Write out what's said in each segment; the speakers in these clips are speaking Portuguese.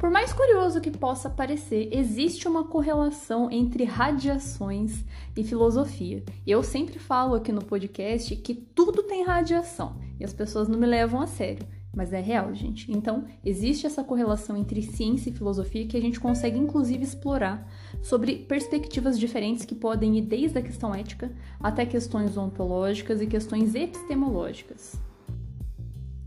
Por mais curioso que possa parecer, existe uma correlação entre radiações e filosofia. Eu sempre falo aqui no podcast que tudo tem radiação e as pessoas não me levam a sério, mas é real, gente. Então, existe essa correlação entre ciência e filosofia que a gente consegue inclusive explorar sobre perspectivas diferentes que podem ir desde a questão ética até questões ontológicas e questões epistemológicas.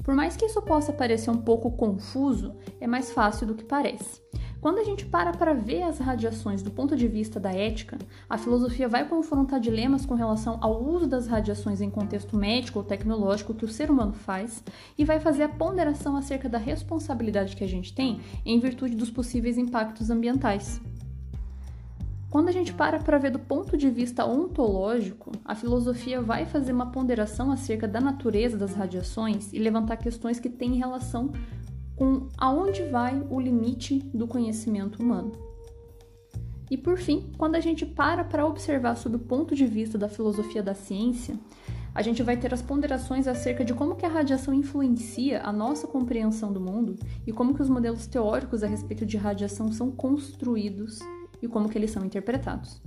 Por mais que isso possa parecer um pouco confuso, é mais fácil do que parece. Quando a gente para para ver as radiações do ponto de vista da ética, a filosofia vai confrontar dilemas com relação ao uso das radiações em contexto médico ou tecnológico que o ser humano faz e vai fazer a ponderação acerca da responsabilidade que a gente tem em virtude dos possíveis impactos ambientais. Quando a gente para para ver do ponto de vista ontológico, a filosofia vai fazer uma ponderação acerca da natureza das radiações e levantar questões que têm relação com aonde vai o limite do conhecimento humano. E por fim, quando a gente para para observar sob o ponto de vista da filosofia da ciência, a gente vai ter as ponderações acerca de como que a radiação influencia a nossa compreensão do mundo e como que os modelos teóricos a respeito de radiação são construídos e como que eles são interpretados.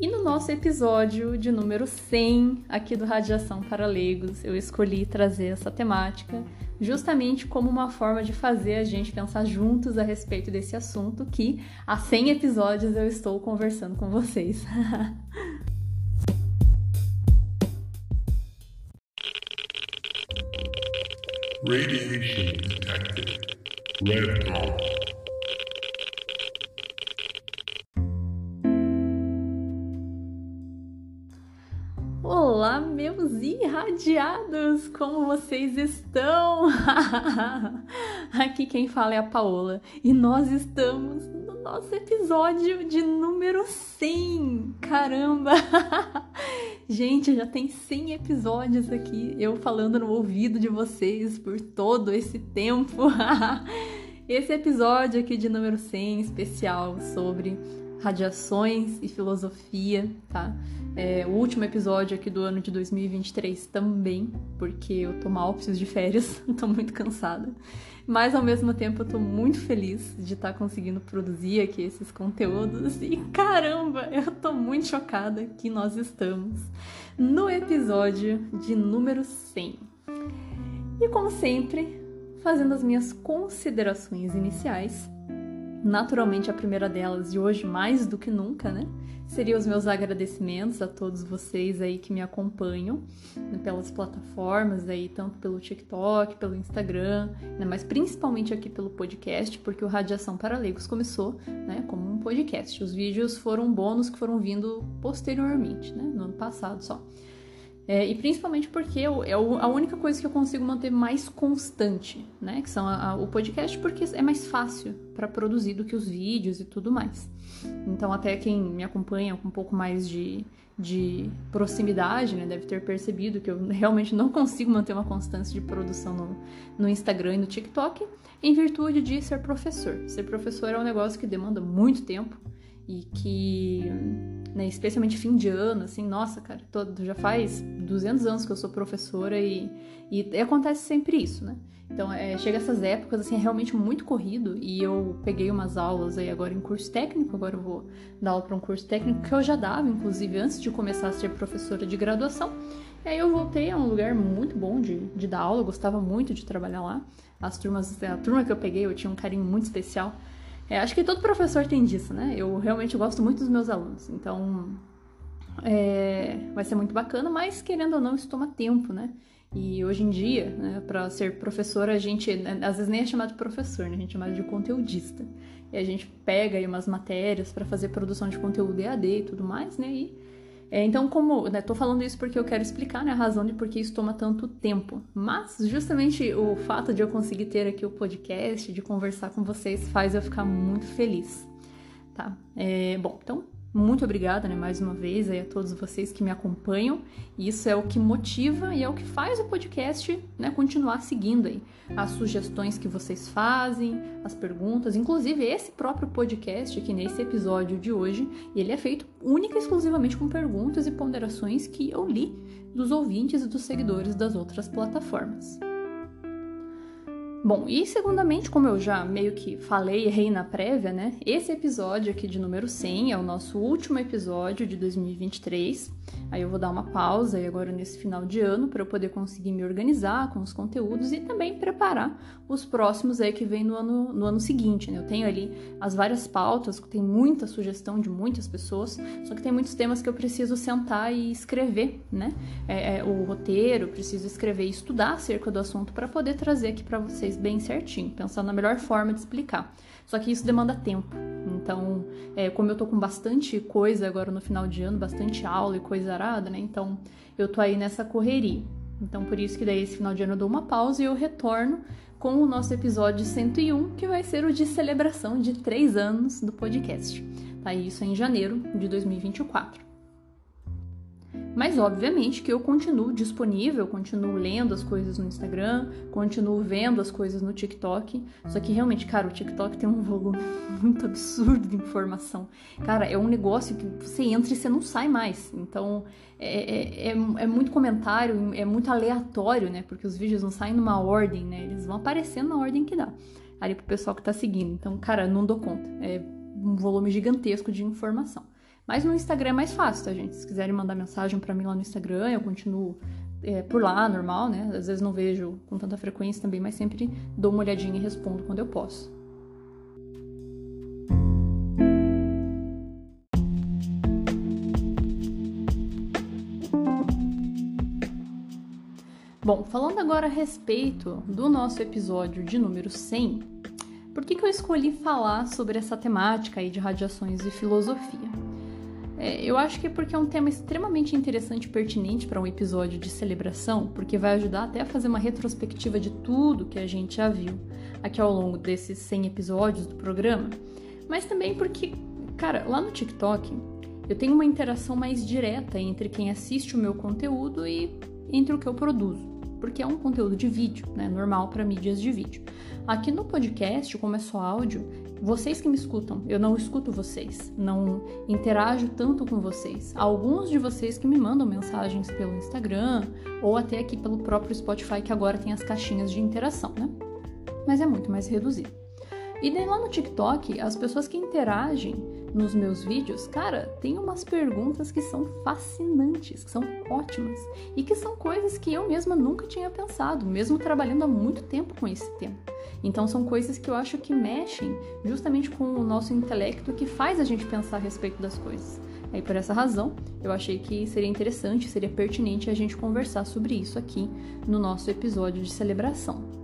E no nosso episódio de número 100 aqui do Radiação para Leigos, eu escolhi trazer essa temática justamente como uma forma de fazer a gente pensar juntos a respeito desse assunto que há 100 episódios eu estou conversando com vocês. Radiation detected. Red. Vocês estão? Aqui quem fala é a Paola e nós estamos no nosso episódio de número 100. Caramba! Gente, já tem 100 episódios aqui, eu falando no ouvido de vocês por todo esse tempo. Esse episódio aqui de número 100 especial sobre radiações e filosofia, tá? É, o último episódio aqui do ano de 2023 também, porque eu tô mal, preciso de férias, tô muito cansada. Mas ao mesmo tempo eu tô muito feliz de estar tá conseguindo produzir aqui esses conteúdos e caramba, eu tô muito chocada que nós estamos no episódio de número 100. E como sempre, fazendo as minhas considerações iniciais, Naturalmente, a primeira delas, e hoje mais do que nunca, né? Seria os meus agradecimentos a todos vocês aí que me acompanham né, pelas plataformas aí, tanto pelo TikTok, pelo Instagram, né, mas principalmente aqui pelo podcast, porque o Radiação para Leigos começou, né, como um podcast. Os vídeos foram bônus que foram vindo posteriormente, né, no ano passado só. É, e principalmente porque é a única coisa que eu consigo manter mais constante, né? Que são a, a, o podcast, porque é mais fácil para produzir do que os vídeos e tudo mais. Então, até quem me acompanha com um pouco mais de, de proximidade, né, deve ter percebido que eu realmente não consigo manter uma constância de produção no, no Instagram e no TikTok, em virtude de ser professor. Ser professor é um negócio que demanda muito tempo e que né? Especialmente fim de ano, assim, nossa, cara, todo, já faz 200 anos que eu sou professora e, e acontece sempre isso, né? Então, é, chega essas épocas, assim, é realmente muito corrido e eu peguei umas aulas aí agora em curso técnico, agora eu vou dar aula para um curso técnico que eu já dava, inclusive, antes de começar a ser professora de graduação. E aí eu voltei a um lugar muito bom de, de dar aula, eu gostava muito de trabalhar lá. As turmas, a turma que eu peguei, eu tinha um carinho muito especial. É, acho que todo professor tem disso, né? Eu realmente gosto muito dos meus alunos, então é, vai ser muito bacana, mas querendo ou não, isso toma tempo, né? E hoje em dia, né, para ser professor, a gente né, às vezes nem é chamado de professor, né? A gente é chamado de conteudista. E a gente pega aí umas matérias para fazer produção de conteúdo EAD e tudo mais, né? E é, então, como, né, tô falando isso porque eu quero explicar né, a razão de por que isso toma tanto tempo. Mas, justamente o fato de eu conseguir ter aqui o podcast, de conversar com vocês, faz eu ficar muito feliz, tá? É, bom, então, muito obrigada, né, mais uma vez aí a todos vocês que me acompanham. Isso é o que motiva e é o que faz o podcast, né, continuar seguindo aí as sugestões que vocês fazem, as perguntas, inclusive esse próprio podcast aqui nesse episódio de hoje, ele é feito única e exclusivamente com perguntas e ponderações que eu li dos ouvintes e dos seguidores das outras plataformas. Bom, e segundamente, como eu já meio que falei, errei na prévia, né? Esse episódio aqui de número 100 é o nosso último episódio de 2023. Aí eu vou dar uma pausa aí agora nesse final de ano para eu poder conseguir me organizar com os conteúdos e também preparar os próximos aí que vem no ano, no ano seguinte, né? Eu tenho ali as várias pautas, tem muita sugestão de muitas pessoas, só que tem muitos temas que eu preciso sentar e escrever, né? É, é, o roteiro, preciso escrever e estudar acerca do assunto para poder trazer aqui para vocês bem certinho, pensando na melhor forma de explicar. Só que isso demanda tempo. Então, é, como eu tô com bastante coisa agora no final de ano, bastante aula e coisa arada, né? Então, eu tô aí nessa correria. Então, por isso que daí esse final de ano eu dou uma pausa e eu retorno com o nosso episódio 101, que vai ser o de celebração de três anos do podcast. Tá? Isso é em janeiro de 2024. Mas obviamente que eu continuo disponível, continuo lendo as coisas no Instagram, continuo vendo as coisas no TikTok. Só que realmente, cara, o TikTok tem um volume muito absurdo de informação. Cara, é um negócio que você entra e você não sai mais. Então é, é, é, é muito comentário, é muito aleatório, né? Porque os vídeos não saem numa ordem, né? Eles vão aparecendo na ordem que dá. Ali pro pessoal que tá seguindo. Então, cara, não dou conta. É um volume gigantesco de informação. Mas no Instagram é mais fácil, tá, gente? Se quiserem mandar mensagem para mim lá no Instagram, eu continuo é, por lá, normal, né? Às vezes não vejo com tanta frequência também, mas sempre dou uma olhadinha e respondo quando eu posso. Bom, falando agora a respeito do nosso episódio de número 100, por que, que eu escolhi falar sobre essa temática aí de radiações e filosofia? É, eu acho que é porque é um tema extremamente interessante e pertinente para um episódio de celebração, porque vai ajudar até a fazer uma retrospectiva de tudo que a gente já viu aqui ao longo desses 100 episódios do programa, mas também porque, cara, lá no TikTok eu tenho uma interação mais direta entre quem assiste o meu conteúdo e entre o que eu produzo, porque é um conteúdo de vídeo, né, normal para mídias de vídeo. Aqui no podcast, como é só áudio, vocês que me escutam, eu não escuto vocês, não interajo tanto com vocês. Alguns de vocês que me mandam mensagens pelo Instagram ou até aqui pelo próprio Spotify, que agora tem as caixinhas de interação, né? Mas é muito mais reduzido. E daí lá no TikTok, as pessoas que interagem nos meus vídeos, cara, tem umas perguntas que são fascinantes, que são ótimas e que são coisas que eu mesma nunca tinha pensado, mesmo trabalhando há muito tempo com esse tema. Então são coisas que eu acho que mexem justamente com o nosso intelecto que faz a gente pensar a respeito das coisas. Aí por essa razão, eu achei que seria interessante, seria pertinente a gente conversar sobre isso aqui no nosso episódio de celebração.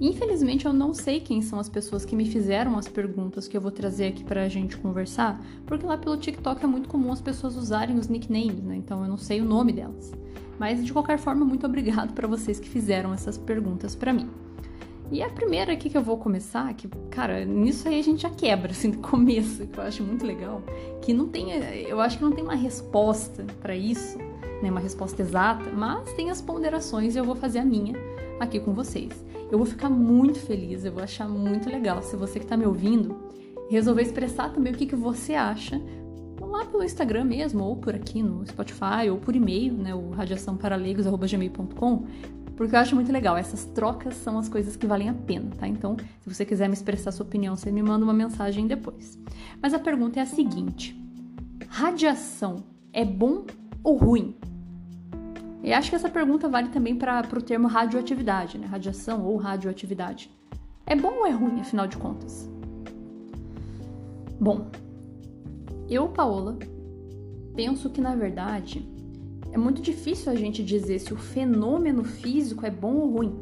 Infelizmente, eu não sei quem são as pessoas que me fizeram as perguntas que eu vou trazer aqui pra gente conversar, porque lá pelo TikTok é muito comum as pessoas usarem os nicknames, né? Então eu não sei o nome delas. Mas de qualquer forma, muito obrigado para vocês que fizeram essas perguntas para mim. E a primeira aqui que eu vou começar, que, cara, nisso aí a gente já quebra, assim, do começo, que eu acho muito legal, que não tem, eu acho que não tem uma resposta para isso, né, uma resposta exata, mas tem as ponderações e eu vou fazer a minha aqui com vocês. Eu vou ficar muito feliz, eu vou achar muito legal se você que está me ouvindo resolver expressar também o que, que você acha lá pelo Instagram mesmo, ou por aqui no Spotify, ou por e-mail, né, o radiaçãoparaleigos.gmail.com, porque eu acho muito legal. Essas trocas são as coisas que valem a pena, tá? Então, se você quiser me expressar sua opinião, você me manda uma mensagem depois. Mas a pergunta é a seguinte: radiação é bom ou ruim? E acho que essa pergunta vale também para o termo radioatividade, né? Radiação ou radioatividade. É bom ou é ruim, afinal de contas? Bom, eu, Paola, penso que na verdade é muito difícil a gente dizer se o fenômeno físico é bom ou ruim.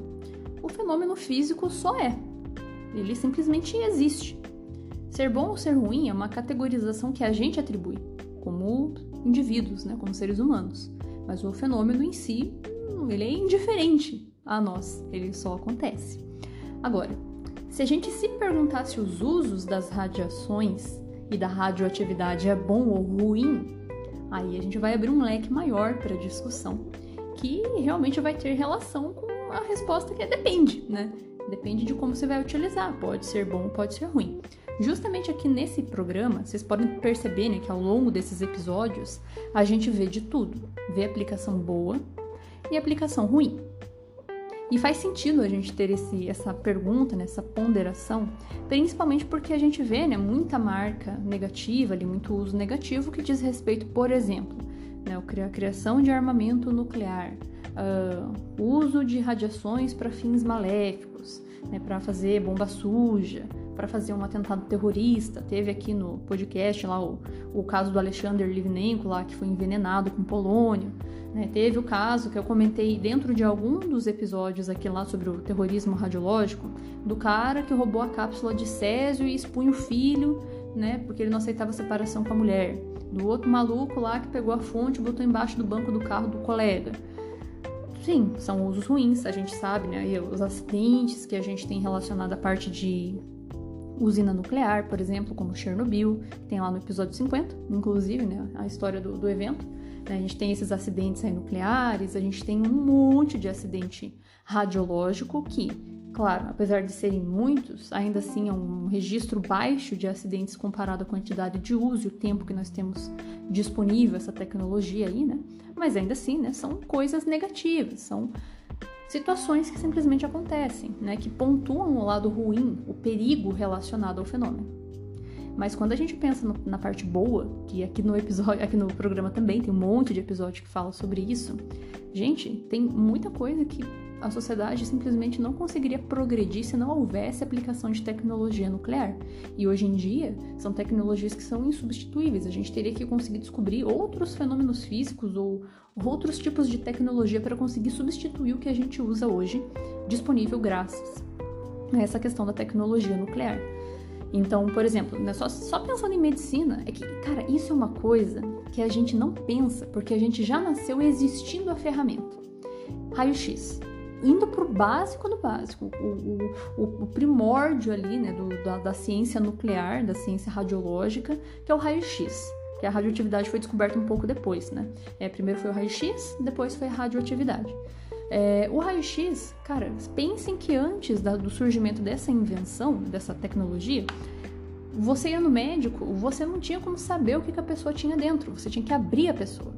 O fenômeno físico só é. Ele simplesmente existe. Ser bom ou ser ruim é uma categorização que a gente atribui, como indivíduos, né, como seres humanos. Mas o fenômeno em si, ele é indiferente a nós, ele só acontece. Agora, se a gente se perguntasse os usos das radiações e da radioatividade é bom ou ruim, aí a gente vai abrir um leque maior para discussão, que realmente vai ter relação com a resposta que é depende, né? Depende de como você vai utilizar, pode ser bom, pode ser ruim. Justamente aqui nesse programa, vocês podem perceber né, que ao longo desses episódios a gente vê de tudo: vê aplicação boa e aplicação ruim. E faz sentido a gente ter esse, essa pergunta, né, essa ponderação, principalmente porque a gente vê né, muita marca negativa, ali, muito uso negativo que diz respeito, por exemplo, né, a criação de armamento nuclear, uh, uso de radiações para fins maléficos, né, para fazer bomba suja, para fazer um atentado terrorista. Teve aqui no podcast lá o, o caso do Alexander Livnenko, lá, que foi envenenado com polônio. Né? Teve o caso que eu comentei dentro de algum dos episódios aqui lá sobre o terrorismo radiológico, do cara que roubou a cápsula de Césio e expunha o filho, né, porque ele não aceitava separação com a mulher. Do outro maluco lá que pegou a fonte e botou embaixo do banco do carro do colega. Sim, são usos ruins, a gente sabe, né? E os acidentes que a gente tem relacionado à parte de usina nuclear, por exemplo, como Chernobyl, que tem lá no episódio 50, inclusive, né? A história do, do evento. A gente tem esses acidentes nucleares, a gente tem um monte de acidente radiológico que, claro, apesar de serem muitos, ainda assim é um registro baixo de acidentes comparado à quantidade de uso e o tempo que nós temos disponível essa tecnologia aí, né? Mas ainda assim, né, são coisas negativas, são situações que simplesmente acontecem, né, que pontuam o lado ruim, o perigo relacionado ao fenômeno. Mas quando a gente pensa no, na parte boa, que aqui no episódio, aqui no programa também tem um monte de episódio que fala sobre isso, gente, tem muita coisa que a sociedade simplesmente não conseguiria progredir se não houvesse aplicação de tecnologia nuclear. E hoje em dia, são tecnologias que são insubstituíveis. A gente teria que conseguir descobrir outros fenômenos físicos ou outros tipos de tecnologia para conseguir substituir o que a gente usa hoje, disponível graças a essa questão da tecnologia nuclear. Então, por exemplo, né, só, só pensando em medicina, é que, cara, isso é uma coisa que a gente não pensa, porque a gente já nasceu existindo a ferramenta. Raio-X. Indo pro básico do básico, o, o, o primórdio ali, né, do, da, da ciência nuclear, da ciência radiológica, que é o raio-x que a radioatividade foi descoberta um pouco depois, né? É, primeiro foi o raio-x, depois foi a radioatividade. É, o raio-x, cara, pensem que antes da, do surgimento dessa invenção, dessa tecnologia, você ia no médico, você não tinha como saber o que, que a pessoa tinha dentro, você tinha que abrir a pessoa.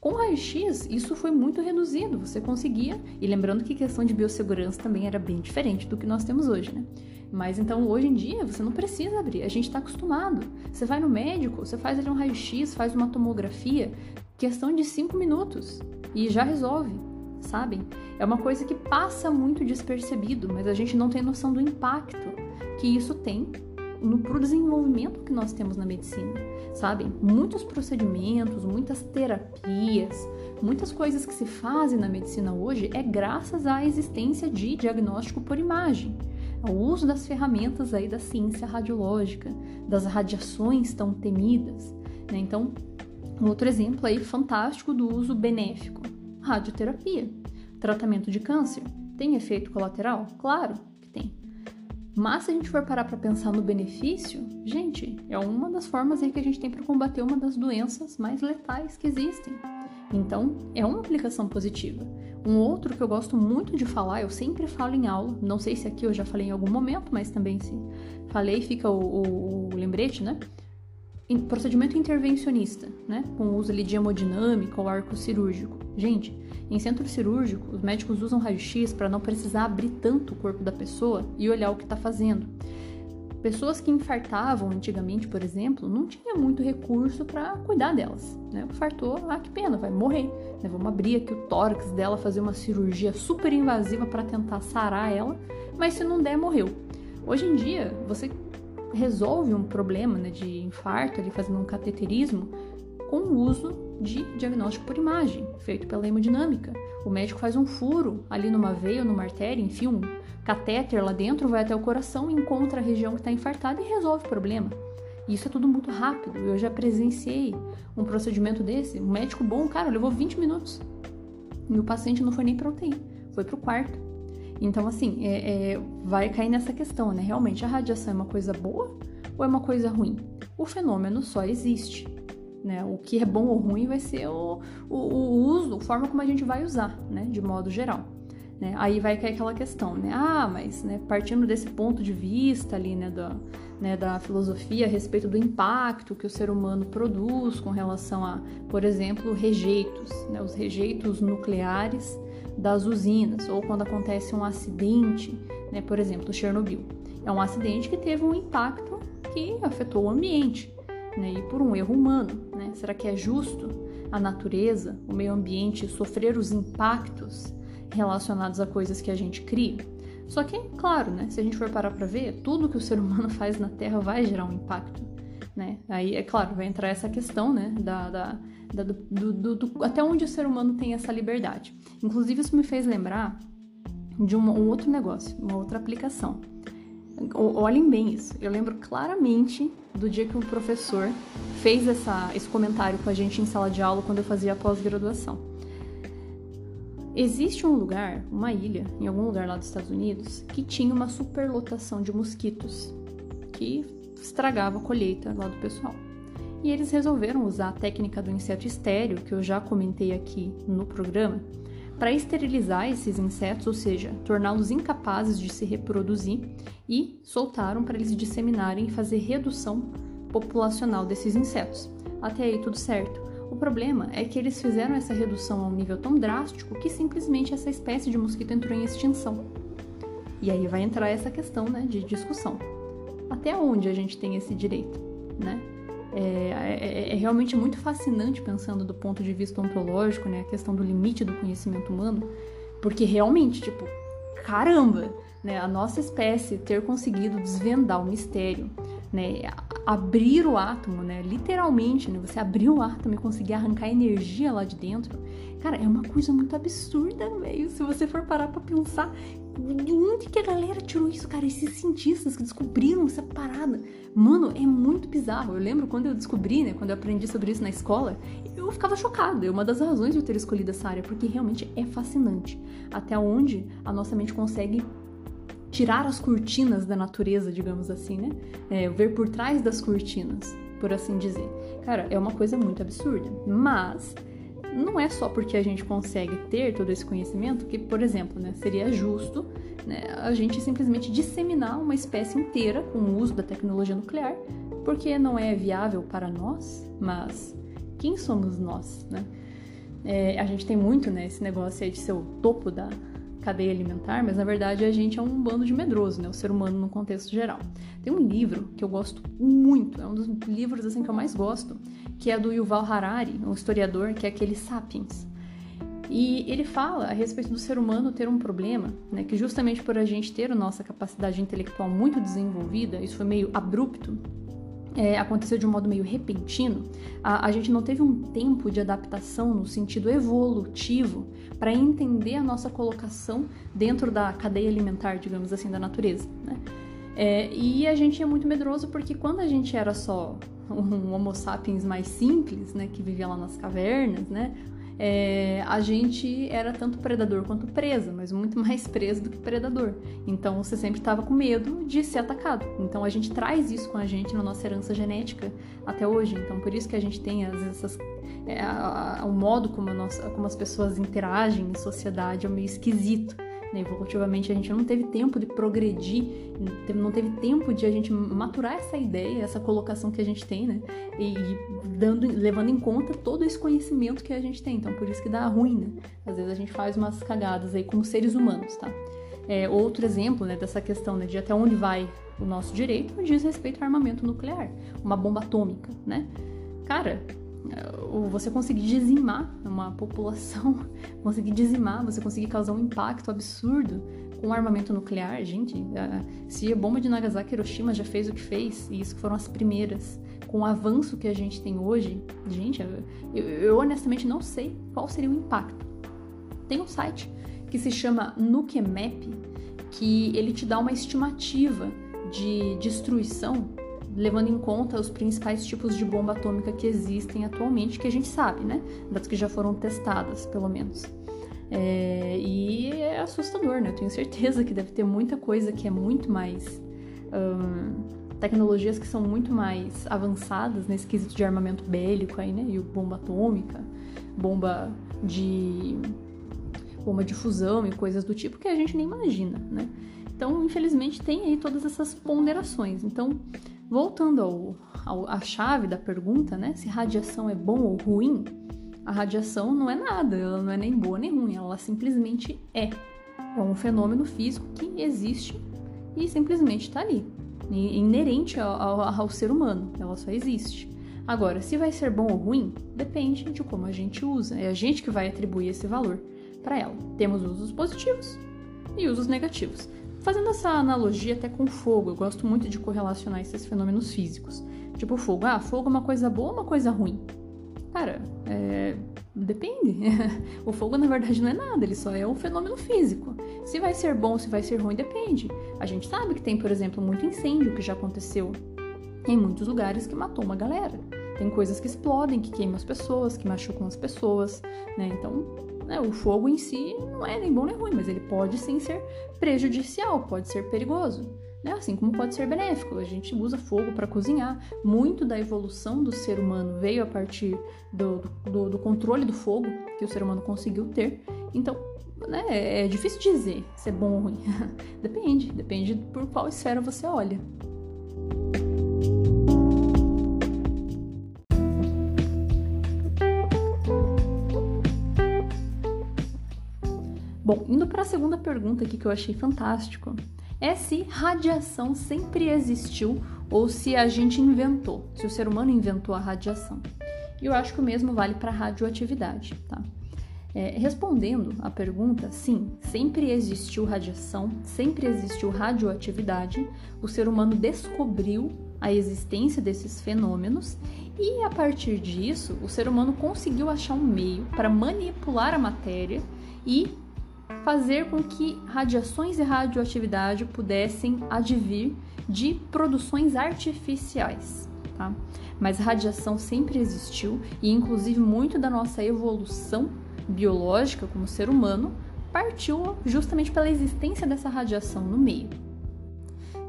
Com raio-x, isso foi muito reduzido, você conseguia, e lembrando que questão de biossegurança também era bem diferente do que nós temos hoje, né? Mas então hoje em dia você não precisa abrir, a gente está acostumado. Você vai no médico, você faz ali um raio-x, faz uma tomografia, questão de 5 minutos e já resolve sabem? É uma coisa que passa muito despercebido, mas a gente não tem noção do impacto que isso tem no pro desenvolvimento que nós temos na medicina, sabem? Muitos procedimentos, muitas terapias, muitas coisas que se fazem na medicina hoje é graças à existência de diagnóstico por imagem, ao uso das ferramentas aí da ciência radiológica, das radiações tão temidas, né? Então, outro exemplo aí fantástico do uso benéfico radioterapia. Tratamento de câncer tem efeito colateral? Claro que tem. Mas se a gente for parar para pensar no benefício, gente, é uma das formas aí que a gente tem para combater uma das doenças mais letais que existem. Então, é uma aplicação positiva. Um outro que eu gosto muito de falar, eu sempre falo em aula, não sei se aqui eu já falei em algum momento, mas também se falei, fica o, o, o lembrete, né? procedimento intervencionista, né, com uso ali de hemodinâmica ou arco cirúrgico. Gente, em centro cirúrgico, os médicos usam raio-x para não precisar abrir tanto o corpo da pessoa e olhar o que está fazendo. Pessoas que infartavam antigamente, por exemplo, não tinha muito recurso para cuidar delas. Né? Infartou, ah, que pena, vai morrer. Né? Vamos abrir aqui o tórax dela, fazer uma cirurgia super invasiva para tentar sarar ela, mas se não der, morreu. Hoje em dia, você resolve um problema né, de infarto, ali fazendo um cateterismo, com o uso de diagnóstico por imagem, feito pela hemodinâmica. O médico faz um furo ali numa veia ou numa artéria, enfim, um catéter lá dentro, vai até o coração, encontra a região que está infartada e resolve o problema. Isso é tudo muito rápido. Eu já presenciei um procedimento desse. Um médico bom, cara, levou 20 minutos. E o paciente não foi nem para UTI, foi para o quarto. Então, assim, é, é, vai cair nessa questão, né? Realmente, a radiação é uma coisa boa ou é uma coisa ruim? O fenômeno só existe. Né? O que é bom ou ruim vai ser o, o, o uso, a forma como a gente vai usar, né? De modo geral. Né? Aí vai cair aquela questão, né? Ah, mas né, partindo desse ponto de vista ali, né, da, né, da filosofia a respeito do impacto que o ser humano produz com relação a, por exemplo, rejeitos, né, os rejeitos nucleares das usinas, ou quando acontece um acidente, né, por exemplo, Chernobyl. É um acidente que teve um impacto que afetou o ambiente, né, e por um erro humano. Né? Será que é justo a natureza, o meio ambiente, sofrer os impactos relacionados a coisas que a gente cria? Só que, claro, né, se a gente for parar para ver, tudo que o ser humano faz na Terra vai gerar um impacto. Né? Aí, é claro, vai entrar essa questão né, da, da, da do, do, do, até onde o ser humano tem essa liberdade. Inclusive, isso me fez lembrar de um, um outro negócio, uma outra aplicação. Olhem bem isso. Eu lembro claramente do dia que o professor fez essa, esse comentário com a gente em sala de aula quando eu fazia a pós-graduação. Existe um lugar, uma ilha, em algum lugar lá dos Estados Unidos, que tinha uma superlotação de mosquitos que estragava a colheita lá do pessoal. E eles resolveram usar a técnica do inseto estéreo, que eu já comentei aqui no programa, para esterilizar esses insetos, ou seja, torná-los incapazes de se reproduzir, e soltaram para eles disseminarem e fazer redução populacional desses insetos. Até aí tudo certo. O problema é que eles fizeram essa redução a um nível tão drástico que simplesmente essa espécie de mosquito entrou em extinção. E aí vai entrar essa questão né, de discussão. Até onde a gente tem esse direito? Né? É, é, é, realmente muito fascinante pensando do ponto de vista ontológico, né, a questão do limite do conhecimento humano, porque realmente, tipo, caramba, né, a nossa espécie ter conseguido desvendar o mistério, né, abrir o átomo, né, literalmente, né, você abrir o átomo e conseguir arrancar energia lá de dentro, cara, é uma coisa muito absurda, velho. Se você for parar para pensar, de onde que a galera tirou isso, cara? Esses cientistas que descobriram essa parada. Mano, é muito bizarro. Eu lembro quando eu descobri, né? Quando eu aprendi sobre isso na escola, eu ficava chocada. É uma das razões de eu ter escolhido essa área, porque realmente é fascinante. Até onde a nossa mente consegue tirar as cortinas da natureza, digamos assim, né? É, ver por trás das cortinas, por assim dizer. Cara, é uma coisa muito absurda. Mas não é só porque a gente consegue ter todo esse conhecimento que, por exemplo, né, seria justo né, a gente simplesmente disseminar uma espécie inteira com o uso da tecnologia nuclear, porque não é viável para nós, mas quem somos nós, né? É, a gente tem muito né, esse negócio aí de ser o topo da, cadeia alimentar, mas na verdade a gente é um bando de medroso, né? O ser humano no contexto geral. Tem um livro que eu gosto muito, é um dos livros assim que eu mais gosto, que é do Yuval Harari, um historiador, que é aquele Sapiens. E ele fala a respeito do ser humano ter um problema, né, que justamente por a gente ter a nossa capacidade intelectual muito desenvolvida, isso foi meio abrupto, é, aconteceu de um modo meio repentino, a, a, gente não teve um tempo de adaptação no sentido evolutivo para entender a nossa colocação dentro da cadeia alimentar, digamos assim, da natureza. Né? É, e a gente é muito medroso porque quando a gente era só um Homo sapiens mais simples, né, que vivia lá nas cavernas, né, é, a gente era tanto predador quanto presa, mas muito mais preso do que predador. Então você sempre estava com medo de ser atacado. Então a gente traz isso com a gente na nossa herança genética até hoje. Então por isso que a gente tem às vezes essas, é, a, a, o modo como, nossa, como as pessoas interagem em sociedade é meio esquisito. Né? Evolutivamente a gente não teve tempo de progredir, não teve tempo de a gente maturar essa ideia, essa colocação que a gente tem, né? E dando, levando em conta todo esse conhecimento que a gente tem. Então por isso que dá ruim, né? Às vezes a gente faz umas cagadas aí como seres humanos, tá? É, outro exemplo né, dessa questão né, de até onde vai o nosso direito diz respeito ao armamento nuclear, uma bomba atômica, né? Cara, você conseguir dizimar uma população, conseguir dizimar, você conseguir causar um impacto absurdo com armamento nuclear, gente, se a bomba de Nagasaki e Hiroshima já fez o que fez, e isso foram as primeiras, com o avanço que a gente tem hoje, gente, eu, eu honestamente não sei qual seria o impacto. Tem um site que se chama Nukemap, que ele te dá uma estimativa de destruição levando em conta os principais tipos de bomba atômica que existem atualmente, que a gente sabe, né? Das que já foram testadas, pelo menos. É, e é assustador, né? Eu tenho certeza que deve ter muita coisa que é muito mais. tecnologias que são muito mais avançadas nesse quesito de armamento bélico aí, né? E bomba atômica, bomba de ou uma difusão e coisas do tipo que a gente nem imagina, né? Então, infelizmente, tem aí todas essas ponderações. Então, voltando ao, ao, à chave da pergunta, né? Se radiação é bom ou ruim, a radiação não é nada, ela não é nem boa nem ruim, ela simplesmente é. É um fenômeno físico que existe e simplesmente está ali, inerente ao, ao, ao ser humano, ela só existe. Agora, se vai ser bom ou ruim, depende de como a gente usa, é a gente que vai atribuir esse valor para ela. Temos usos positivos e usos negativos. Fazendo essa analogia até com fogo, eu gosto muito de correlacionar esses fenômenos físicos. Tipo fogo, ah, fogo é uma coisa boa ou uma coisa ruim? Cara, é... depende. o fogo na verdade não é nada, ele só é um fenômeno físico. Se vai ser bom, se vai ser ruim, depende. A gente sabe que tem, por exemplo, muito incêndio que já aconteceu em muitos lugares que matou uma galera. Tem coisas que explodem, que queimam as pessoas, que machucam as pessoas, né? Então, né, o fogo em si não é nem bom nem ruim, mas ele pode sim ser prejudicial, pode ser perigoso. Né? Assim como pode ser benéfico. A gente usa fogo para cozinhar. Muito da evolução do ser humano veio a partir do, do, do controle do fogo que o ser humano conseguiu ter. Então, né, é, é difícil dizer se é bom ou ruim. depende, depende por qual esfera você olha. Bom, indo para a segunda pergunta aqui que eu achei fantástico, é se radiação sempre existiu ou se a gente inventou, se o ser humano inventou a radiação. E eu acho que o mesmo vale para a radioatividade, tá? É, respondendo à pergunta, sim, sempre existiu radiação, sempre existiu radioatividade, o ser humano descobriu a existência desses fenômenos e a partir disso o ser humano conseguiu achar um meio para manipular a matéria e fazer com que radiações e radioatividade pudessem advir de produções artificiais. Tá? Mas radiação sempre existiu e, inclusive, muito da nossa evolução biológica como ser humano partiu justamente pela existência dessa radiação no meio.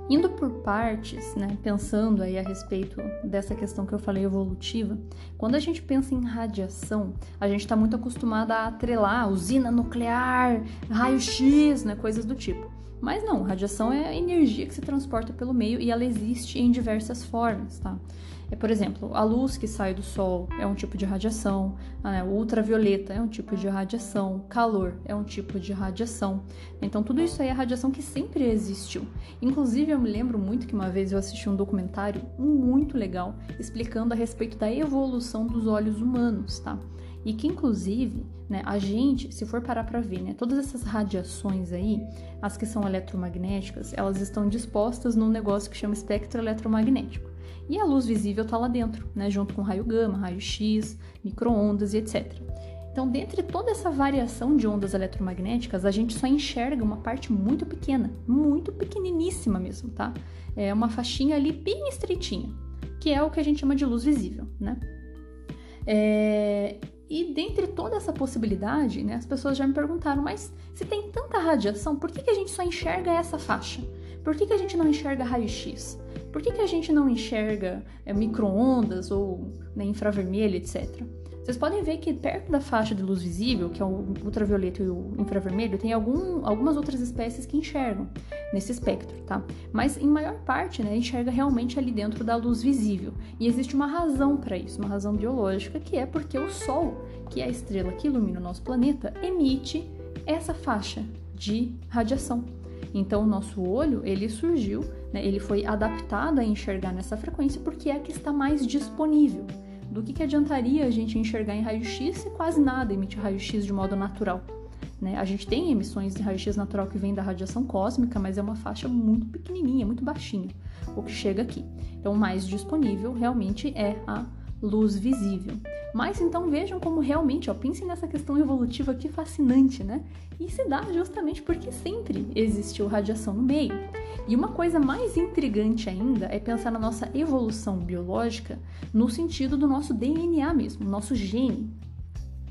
Indo por partes, né, pensando aí a respeito dessa questão que eu falei evolutiva, quando a gente pensa em radiação, a gente está muito acostumado a atrelar usina nuclear, raio-x, né, coisas do tipo. Mas não, radiação é energia que se transporta pelo meio e ela existe em diversas formas, tá? É, por exemplo, a luz que sai do sol é um tipo de radiação, né? o ultravioleta é um tipo de radiação, calor é um tipo de radiação. Então, tudo isso aí é radiação que sempre existiu. Inclusive, eu me lembro muito que uma vez eu assisti um documentário muito legal explicando a respeito da evolução dos olhos humanos, tá? E que, inclusive, né, a gente, se for parar para ver, né, todas essas radiações aí, as que são eletromagnéticas, elas estão dispostas num negócio que chama espectro eletromagnético. E a luz visível está lá dentro, né, junto com raio gama, raio X, microondas e etc. Então, dentre toda essa variação de ondas eletromagnéticas, a gente só enxerga uma parte muito pequena, muito pequeniníssima mesmo, tá? É uma faixinha ali bem estreitinha, que é o que a gente chama de luz visível, né? É... E dentre toda essa possibilidade, né, as pessoas já me perguntaram, mas se tem tanta radiação, por que, que a gente só enxerga essa faixa? Por que, que a gente não enxerga raio-x? Por que, que a gente não enxerga é, micro-ondas ou né, infravermelho, etc? Vocês podem ver que perto da faixa de luz visível, que é o ultravioleta e o infravermelho, tem algum, algumas outras espécies que enxergam nesse espectro, tá? Mas em maior parte, né, enxerga realmente ali dentro da luz visível. E existe uma razão para isso, uma razão biológica, que é porque o Sol, que é a estrela que ilumina o nosso planeta, emite essa faixa de radiação. Então, o nosso olho, ele surgiu, né, ele foi adaptado a enxergar nessa frequência porque é a que está mais disponível. Do que, que adiantaria a gente enxergar em raio-x se quase nada emite raio-x de modo natural? Né? A gente tem emissões de raio-x natural que vem da radiação cósmica, mas é uma faixa muito pequenininha, muito baixinha, o que chega aqui. Então, o mais disponível realmente é a luz visível. Mas então vejam como realmente, ó, pensem nessa questão evolutiva que fascinante, né? E se dá justamente porque sempre existiu radiação no meio. E uma coisa mais intrigante ainda é pensar na nossa evolução biológica no sentido do nosso DNA mesmo, nosso gene.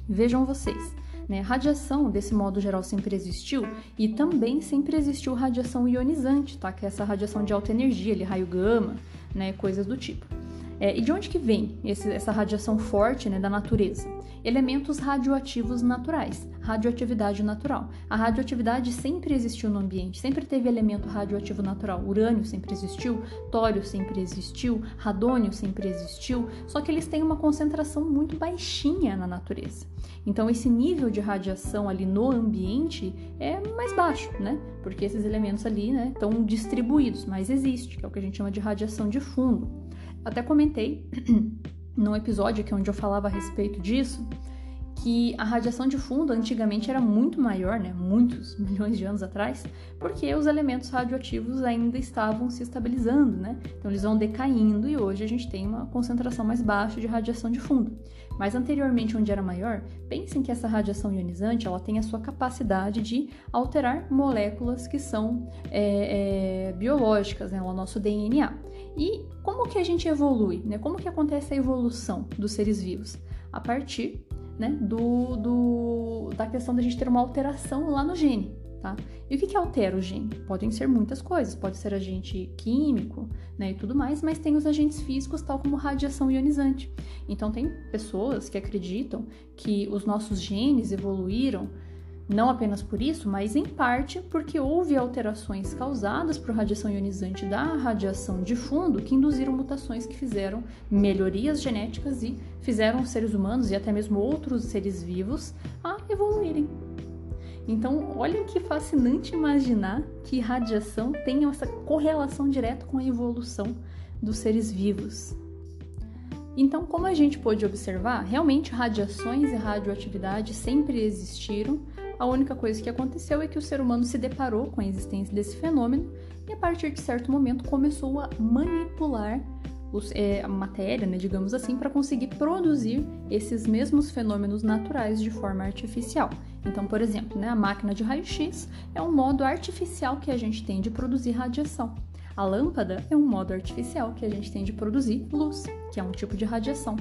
Vejam vocês, né? Radiação, desse modo geral, sempre existiu e também sempre existiu radiação ionizante, tá? Que é essa radiação de alta energia, ali, raio gama, né? Coisas do tipo. É, e de onde que vem esse, essa radiação forte né, da natureza? Elementos radioativos naturais, radioatividade natural. A radioatividade sempre existiu no ambiente, sempre teve elemento radioativo natural. Urânio sempre existiu, tório sempre existiu, radônio sempre existiu, só que eles têm uma concentração muito baixinha na natureza. Então esse nível de radiação ali no ambiente é mais baixo, né? Porque esses elementos ali né, estão distribuídos, mas existe, que é o que a gente chama de radiação de fundo. Até comentei num episódio que é onde eu falava a respeito disso, que a radiação de fundo antigamente era muito maior, né, muitos milhões de anos atrás, porque os elementos radioativos ainda estavam se estabilizando, né? Então eles vão decaindo e hoje a gente tem uma concentração mais baixa de radiação de fundo. Mas anteriormente, onde era maior, pensem que essa radiação ionizante ela tem a sua capacidade de alterar moléculas que são é, é, biológicas, né, o nosso DNA. E como que a gente evolui? Né? Como que acontece a evolução dos seres vivos? A partir né, do, do, da questão da gente ter uma alteração lá no gene. Tá? E o que, que altera o gene? Podem ser muitas coisas, pode ser agente químico né, e tudo mais, mas tem os agentes físicos, tal como radiação ionizante. Então, tem pessoas que acreditam que os nossos genes evoluíram não apenas por isso, mas em parte porque houve alterações causadas por radiação ionizante da radiação de fundo que induziram mutações que fizeram melhorias genéticas e fizeram os seres humanos e até mesmo outros seres vivos a evoluírem. Então, olha que fascinante imaginar que radiação tenha essa correlação direta com a evolução dos seres vivos. Então, como a gente pôde observar, realmente radiações e radioatividade sempre existiram, a única coisa que aconteceu é que o ser humano se deparou com a existência desse fenômeno e, a partir de certo momento, começou a manipular os, é, a matéria, né, digamos assim, para conseguir produzir esses mesmos fenômenos naturais de forma artificial. Então, por exemplo, né, a máquina de raio-x é um modo artificial que a gente tem de produzir radiação. A lâmpada é um modo artificial que a gente tem de produzir luz, que é um tipo de radiação.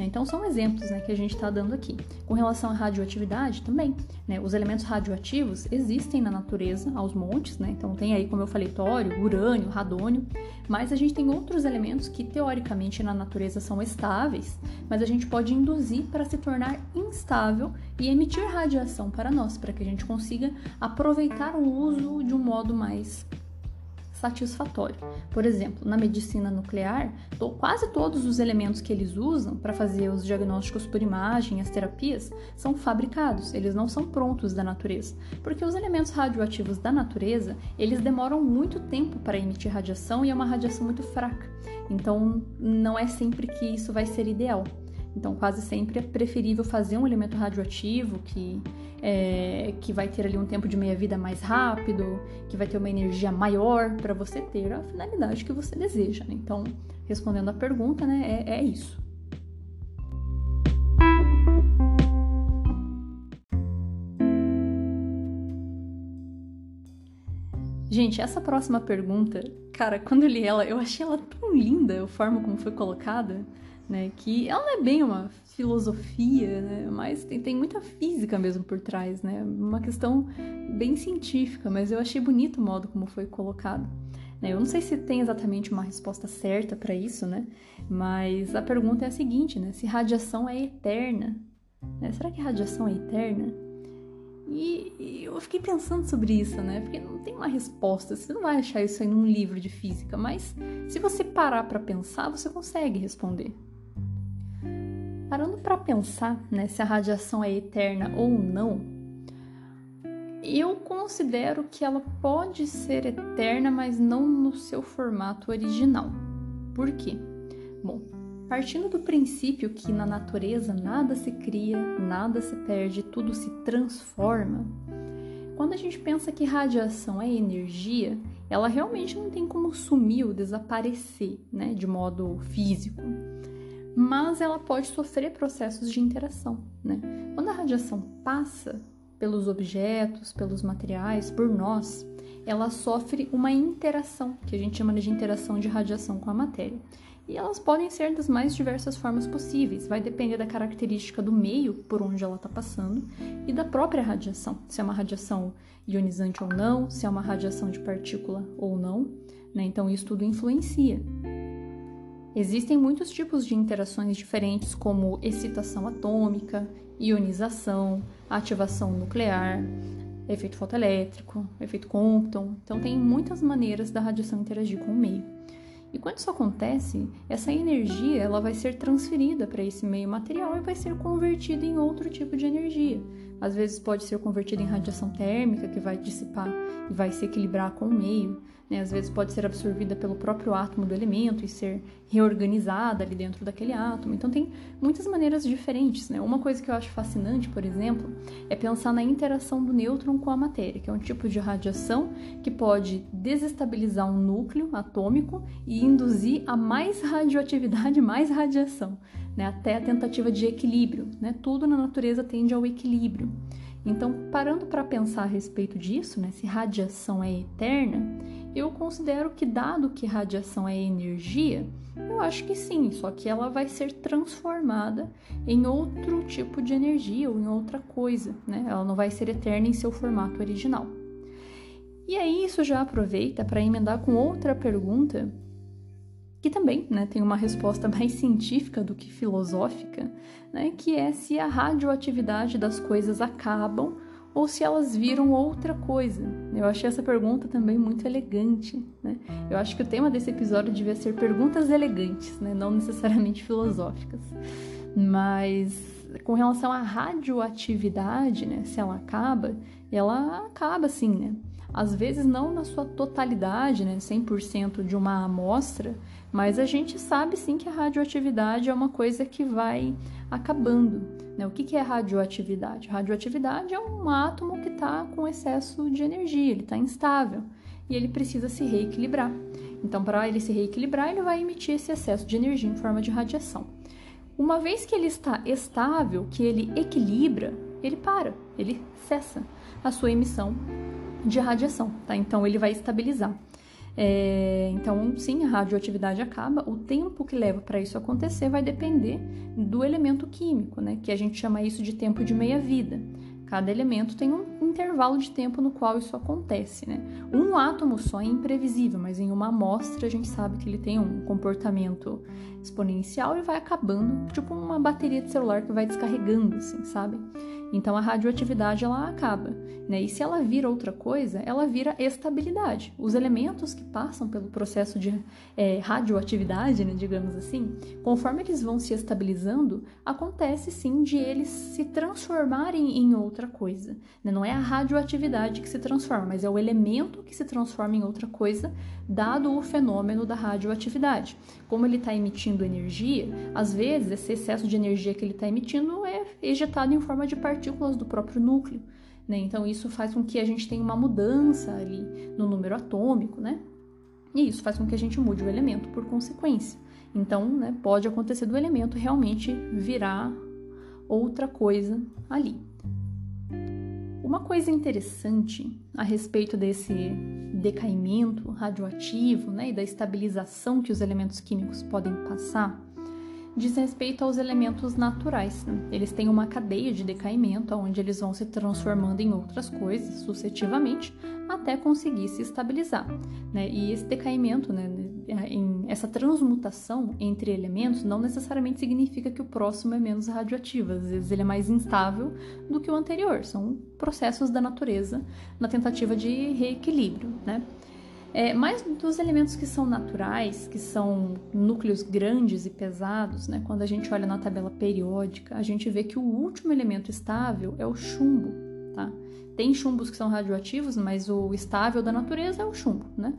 Né? Então, são exemplos né, que a gente está dando aqui. Com relação à radioatividade, também. Né? Os elementos radioativos existem na natureza, aos montes, né? então tem aí, como eu falei, tório, urânio, radônio, mas a gente tem outros elementos que, teoricamente, na natureza são estáveis, mas a gente pode induzir para se tornar instável e emitir radiação para nós, para que a gente consiga aproveitar o uso de um modo mais satisfatório. Por exemplo, na medicina nuclear, quase todos os elementos que eles usam para fazer os diagnósticos por imagem, as terapias, são fabricados, eles não são prontos da natureza, porque os elementos radioativos da natureza, eles demoram muito tempo para emitir radiação e é uma radiação muito fraca. Então, não é sempre que isso vai ser ideal. Então, quase sempre é preferível fazer um elemento radioativo que, é, que vai ter ali um tempo de meia-vida mais rápido, que vai ter uma energia maior para você ter a finalidade que você deseja. Né? Então, respondendo à pergunta, né, é, é isso. Gente, essa próxima pergunta, cara, quando eu li ela, eu achei ela tão linda, a forma como foi colocada né? Que ela não é bem uma filosofia, né? Mas tem, tem muita física mesmo por trás, né? Uma questão bem científica, mas eu achei bonito o modo como foi colocado. Né? Eu não sei se tem exatamente uma resposta certa para isso, né? Mas a pergunta é a seguinte, né? Se radiação é eterna, né? Será que radiação é eterna? E, eu fiquei pensando sobre isso, né? Porque não tem uma resposta, você não vai achar isso aí num livro de física, mas se você parar para pensar, você consegue responder. Parando para pensar né, se a radiação é eterna ou não, eu considero que ela pode ser eterna, mas não no seu formato original. Por quê? Bom, partindo do princípio que na natureza nada se cria, nada se perde, tudo se transforma, quando a gente pensa que radiação é energia, ela realmente não tem como sumir ou desaparecer né, de modo físico mas ela pode sofrer processos de interação. Né? Quando a radiação passa pelos objetos, pelos materiais, por nós, ela sofre uma interação, que a gente chama de interação de radiação com a matéria. E elas podem ser das mais diversas formas possíveis, vai depender da característica do meio por onde ela está passando e da própria radiação, se é uma radiação ionizante ou não, se é uma radiação de partícula ou não. Né? Então, isso tudo influencia. Existem muitos tipos de interações diferentes, como excitação atômica, ionização, ativação nuclear, efeito fotoelétrico, efeito Compton. Então, tem muitas maneiras da radiação interagir com o meio. E quando isso acontece, essa energia ela vai ser transferida para esse meio material e vai ser convertida em outro tipo de energia. Às vezes pode ser convertida em radiação térmica, que vai dissipar e vai se equilibrar com o meio né? Às vezes pode ser absorvida pelo próprio átomo do elemento e ser reorganizada ali dentro daquele átomo. Então tem muitas maneiras diferentes. Né? Uma coisa que eu acho fascinante, por exemplo, é pensar na interação do nêutron com a matéria, que é um tipo de radiação que pode desestabilizar um núcleo atômico e induzir a mais radioatividade, mais radiação, né? até a tentativa de equilíbrio. Né? Tudo na natureza tende ao equilíbrio. Então, parando para pensar a respeito disso, né, se radiação é eterna, eu considero que, dado que radiação é energia, eu acho que sim, só que ela vai ser transformada em outro tipo de energia ou em outra coisa, né? Ela não vai ser eterna em seu formato original. E aí, isso já aproveita para emendar com outra pergunta, que também né, tem uma resposta mais científica do que filosófica, né, que é se a radioatividade das coisas acabam ou se elas viram outra coisa. Eu achei essa pergunta também muito elegante. Né? Eu acho que o tema desse episódio devia ser perguntas elegantes, né? não necessariamente filosóficas. Mas com relação à radioatividade, né? se ela acaba, ela acaba sim, né? Às vezes não na sua totalidade, né? 100% de uma amostra, mas a gente sabe sim que a radioatividade é uma coisa que vai acabando. Né? O que é radioatividade? Radioatividade é um átomo que está com excesso de energia, ele está instável e ele precisa se reequilibrar. Então, para ele se reequilibrar, ele vai emitir esse excesso de energia em forma de radiação. Uma vez que ele está estável, que ele equilibra, ele para, ele cessa a sua emissão de radiação, tá? Então ele vai estabilizar. É, então, sim, a radioatividade acaba. O tempo que leva para isso acontecer vai depender do elemento químico, né? Que a gente chama isso de tempo de meia-vida. Cada elemento tem um intervalo de tempo no qual isso acontece, né? Um átomo só é imprevisível, mas em uma amostra a gente sabe que ele tem um comportamento exponencial e vai acabando, tipo uma bateria de celular que vai descarregando, assim, sabe? Então a radioatividade ela acaba, né? E se ela vira outra coisa, ela vira estabilidade. Os elementos que passam pelo processo de é, radioatividade, né, digamos assim, conforme eles vão se estabilizando, acontece sim de eles se transformarem em outra coisa. Né? Não é a radioatividade que se transforma, mas é o elemento que se transforma em outra coisa, dado o fenômeno da radioatividade. Como ele está emitindo energia, às vezes esse excesso de energia que ele está emitindo é ejetado em forma de partículas do próprio núcleo. Né? Então, isso faz com que a gente tenha uma mudança ali no número atômico, né? E isso faz com que a gente mude o elemento por consequência. Então, né, pode acontecer do elemento realmente virar outra coisa ali. Uma coisa interessante a respeito desse decaimento radioativo né, e da estabilização que os elementos químicos podem passar diz respeito aos elementos naturais. Né? Eles têm uma cadeia de decaimento, onde eles vão se transformando em outras coisas sucessivamente, até conseguir se estabilizar. Né? E esse decaimento, né, em, essa transmutação entre elementos, não necessariamente significa que o próximo é menos radioativo. Às vezes ele é mais instável do que o anterior. São processos da natureza na tentativa de reequilíbrio. Né? É, mais dos elementos que são naturais, que são núcleos grandes e pesados, né? quando a gente olha na tabela periódica, a gente vê que o último elemento estável é o chumbo. Tá? Tem chumbos que são radioativos, mas o estável da natureza é o chumbo. Né?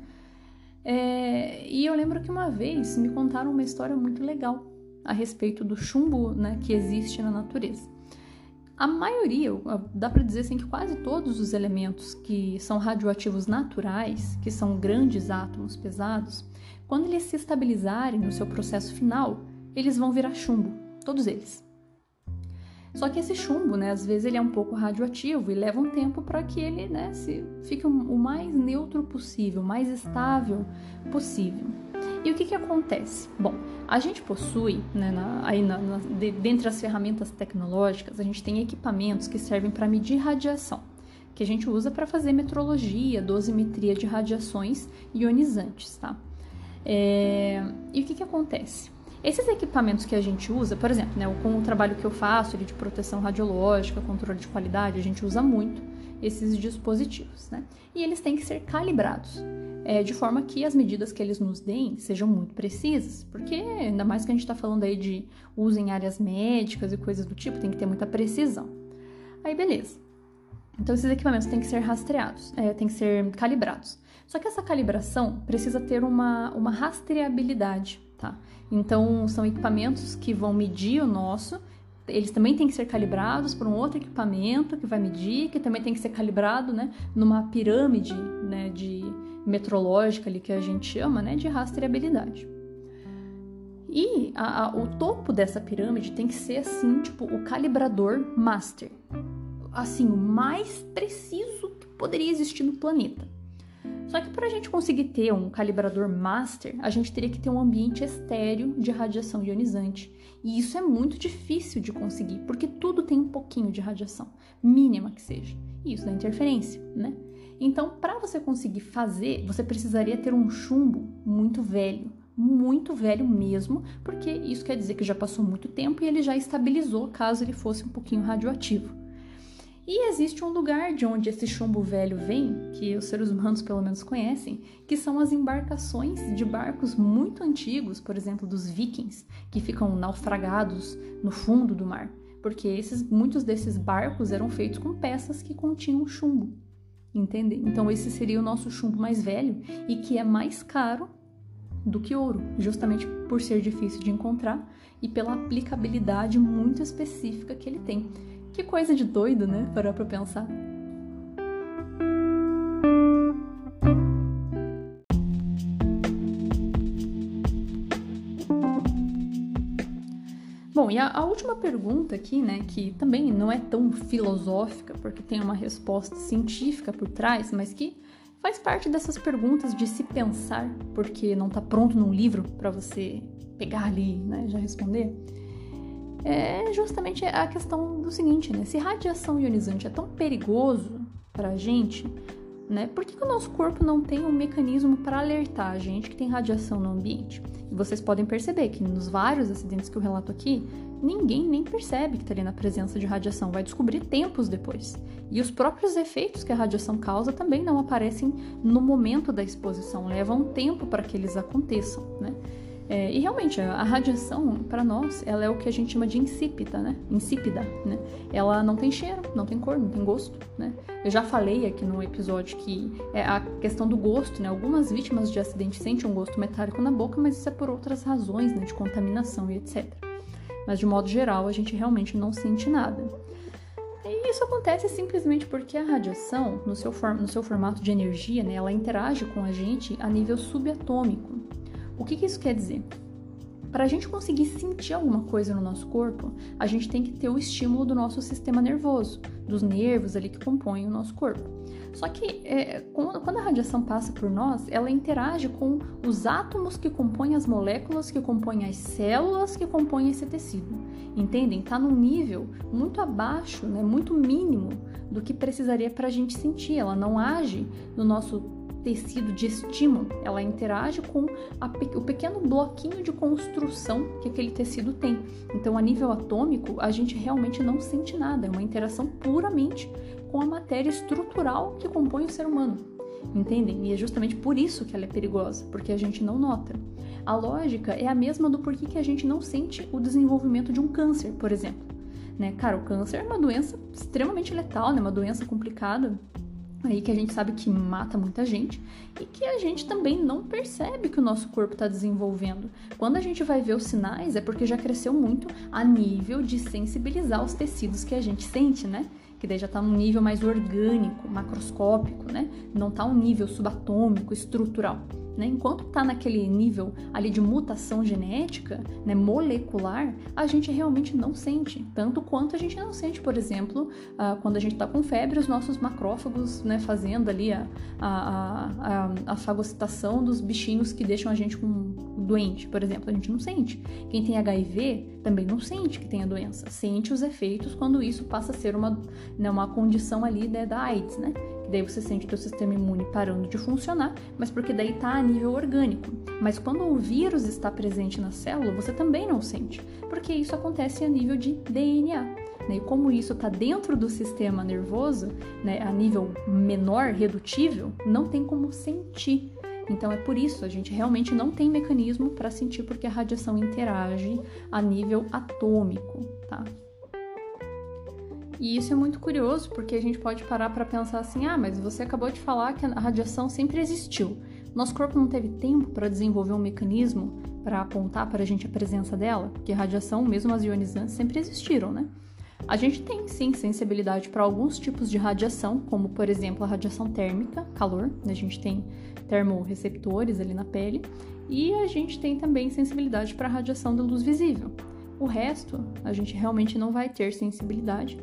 É, e eu lembro que uma vez me contaram uma história muito legal a respeito do chumbo né, que existe na natureza. A maioria, dá para dizer assim que quase todos os elementos que são radioativos naturais, que são grandes átomos pesados, quando eles se estabilizarem no seu processo final, eles vão virar chumbo, todos eles. Só que esse chumbo, né, às vezes ele é um pouco radioativo e leva um tempo para que ele, né, se fique o mais neutro possível, mais estável possível. E o que, que acontece? Bom, a gente possui, né, na, aí na, na, de, dentre as ferramentas tecnológicas, a gente tem equipamentos que servem para medir radiação, que a gente usa para fazer metrologia, dosimetria de radiações ionizantes, tá? É... E o que, que acontece? Esses equipamentos que a gente usa, por exemplo, né, com o trabalho que eu faço de proteção radiológica, controle de qualidade, a gente usa muito esses dispositivos, né? E eles têm que ser calibrados é, de forma que as medidas que eles nos deem sejam muito precisas, porque ainda mais que a gente está falando aí de uso em áreas médicas e coisas do tipo, tem que ter muita precisão. Aí, beleza. Então, esses equipamentos têm que ser rastreados, é, têm que ser calibrados. Só que essa calibração precisa ter uma, uma rastreabilidade, tá? Então, são equipamentos que vão medir o nosso, eles também têm que ser calibrados por um outro equipamento que vai medir, que também tem que ser calibrado, né, numa pirâmide, né, de metrológica ali que a gente chama, né, de rastreabilidade. E a, a, o topo dessa pirâmide tem que ser assim, tipo, o calibrador master. Assim, o mais preciso que poderia existir no planeta. Só que para a gente conseguir ter um calibrador master, a gente teria que ter um ambiente estéreo de radiação ionizante. E isso é muito difícil de conseguir, porque tudo tem um pouquinho de radiação, mínima que seja. E isso dá interferência, né? Então, para você conseguir fazer, você precisaria ter um chumbo muito velho, muito velho mesmo, porque isso quer dizer que já passou muito tempo e ele já estabilizou caso ele fosse um pouquinho radioativo. E existe um lugar de onde esse chumbo velho vem, que os seres humanos pelo menos conhecem, que são as embarcações de barcos muito antigos, por exemplo, dos vikings, que ficam naufragados no fundo do mar, porque esses, muitos desses barcos eram feitos com peças que continham chumbo entende? Então esse seria o nosso chumbo mais velho e que é mais caro do que ouro, justamente por ser difícil de encontrar e pela aplicabilidade muito específica que ele tem. Que coisa de doido, né? Parar pra pensar. Bom, e a, a, última pergunta aqui, né, que também não é tão filosófica, porque tem uma resposta científica por trás, mas que faz parte dessas perguntas de se pensar, porque não está pronto num livro para você pegar ali, né, já responder. É justamente a questão do seguinte, né? Se radiação ionizante é tão perigoso para a gente, né? Por que, que o nosso corpo não tem um mecanismo para alertar a gente que tem radiação no ambiente? E vocês podem perceber que nos vários acidentes que eu relato aqui, ninguém nem percebe que está ali na presença de radiação, vai descobrir tempos depois. E os próprios efeitos que a radiação causa também não aparecem no momento da exposição, levam um tempo para que eles aconteçam, né? É, e realmente, a radiação, para nós, ela é o que a gente chama de insípida, né? Insípida, né? Ela não tem cheiro, não tem cor, não tem gosto, né? Eu já falei aqui no episódio que é a questão do gosto, né? Algumas vítimas de acidente sentem um gosto metálico na boca, mas isso é por outras razões, né? De contaminação e etc. Mas, de modo geral, a gente realmente não sente nada. E isso acontece simplesmente porque a radiação, no seu, no seu formato de energia, né, ela interage com a gente a nível subatômico. O que, que isso quer dizer? Para a gente conseguir sentir alguma coisa no nosso corpo, a gente tem que ter o estímulo do nosso sistema nervoso, dos nervos ali que compõem o nosso corpo. Só que é, quando a radiação passa por nós, ela interage com os átomos que compõem as moléculas, que compõem as células que compõem esse tecido. Entendem? Está num nível muito abaixo, né, muito mínimo do que precisaria para a gente sentir. Ela não age no nosso tecido de estímulo, ela interage com a, o pequeno bloquinho de construção que aquele tecido tem. Então, a nível atômico, a gente realmente não sente nada, é uma interação puramente com a matéria estrutural que compõe o ser humano. Entendem? E é justamente por isso que ela é perigosa, porque a gente não nota. A lógica é a mesma do porquê que a gente não sente o desenvolvimento de um câncer, por exemplo. Né? Cara, o câncer é uma doença extremamente letal, né? uma doença complicada aí que a gente sabe que mata muita gente e que a gente também não percebe que o nosso corpo está desenvolvendo. Quando a gente vai ver os sinais é porque já cresceu muito a nível de sensibilizar os tecidos que a gente sente, né? Que daí já está num nível mais orgânico, macroscópico, né? Não está um nível subatômico, estrutural. Né? Enquanto está naquele nível ali de mutação genética, né, molecular, a gente realmente não sente. Tanto quanto a gente não sente, por exemplo, uh, quando a gente está com febre, os nossos macrófagos né, fazendo ali a, a, a, a, fagocitação dos bichinhos que deixam a gente com doente, por exemplo. A gente não sente. Quem tem HIV também não sente que tem a doença. Sente os efeitos quando isso passa a ser uma, né, uma condição ali né, da AIDS, né? Daí você sente o teu sistema imune parando de funcionar, mas porque daí tá a nível orgânico. Mas quando o vírus está presente na célula, você também não sente, porque isso acontece a nível de DNA. Né? E como isso está dentro do sistema nervoso, né, a nível menor, redutível, não tem como sentir. Então é por isso a gente realmente não tem mecanismo para sentir porque a radiação interage a nível atômico, tá? E isso é muito curioso porque a gente pode parar para pensar assim: ah, mas você acabou de falar que a radiação sempre existiu. Nosso corpo não teve tempo para desenvolver um mecanismo para apontar para a gente a presença dela, porque radiação, mesmo as ionizantes, sempre existiram, né? A gente tem sim sensibilidade para alguns tipos de radiação, como por exemplo a radiação térmica, calor, né? a gente tem termorreceptores ali na pele, e a gente tem também sensibilidade para a radiação da luz visível. O resto, a gente realmente não vai ter sensibilidade,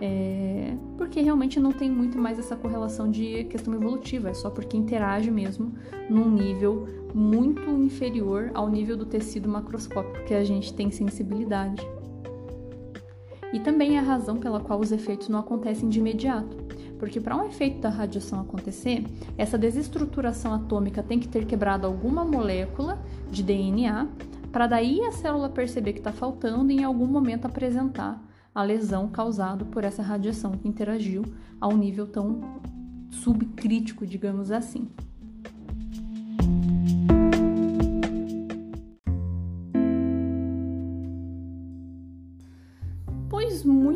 é... porque realmente não tem muito mais essa correlação de questão evolutiva, é só porque interage mesmo num nível muito inferior ao nível do tecido macroscópico que a gente tem sensibilidade e também é a razão pela qual os efeitos não acontecem de imediato. Porque para um efeito da radiação acontecer, essa desestruturação atômica tem que ter quebrado alguma molécula de DNA para daí a célula perceber que está faltando e em algum momento apresentar a lesão causada por essa radiação que interagiu a um nível tão subcrítico, digamos assim.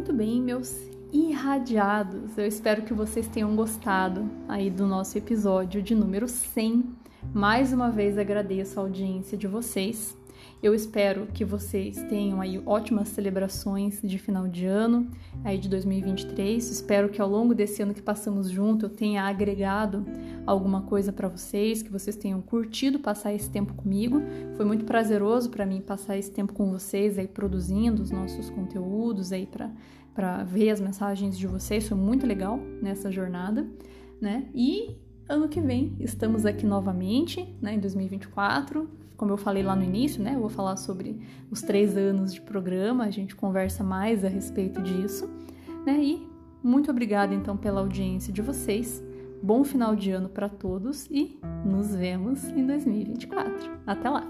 muito bem, meus irradiados. Eu espero que vocês tenham gostado aí do nosso episódio de número 100. Mais uma vez agradeço a audiência de vocês. Eu espero que vocês tenham aí ótimas celebrações de final de ano, aí de 2023. Espero que ao longo desse ano que passamos junto eu tenha agregado alguma coisa para vocês, que vocês tenham curtido passar esse tempo comigo. Foi muito prazeroso para mim passar esse tempo com vocês aí produzindo os nossos conteúdos aí para para ver as mensagens de vocês. Foi muito legal nessa jornada, né? E ano que vem estamos aqui novamente, né, em 2024 como eu falei lá no início, né? Eu vou falar sobre os três anos de programa, a gente conversa mais a respeito disso, né? E muito obrigada então pela audiência de vocês. Bom final de ano para todos e nos vemos em 2024. Até lá!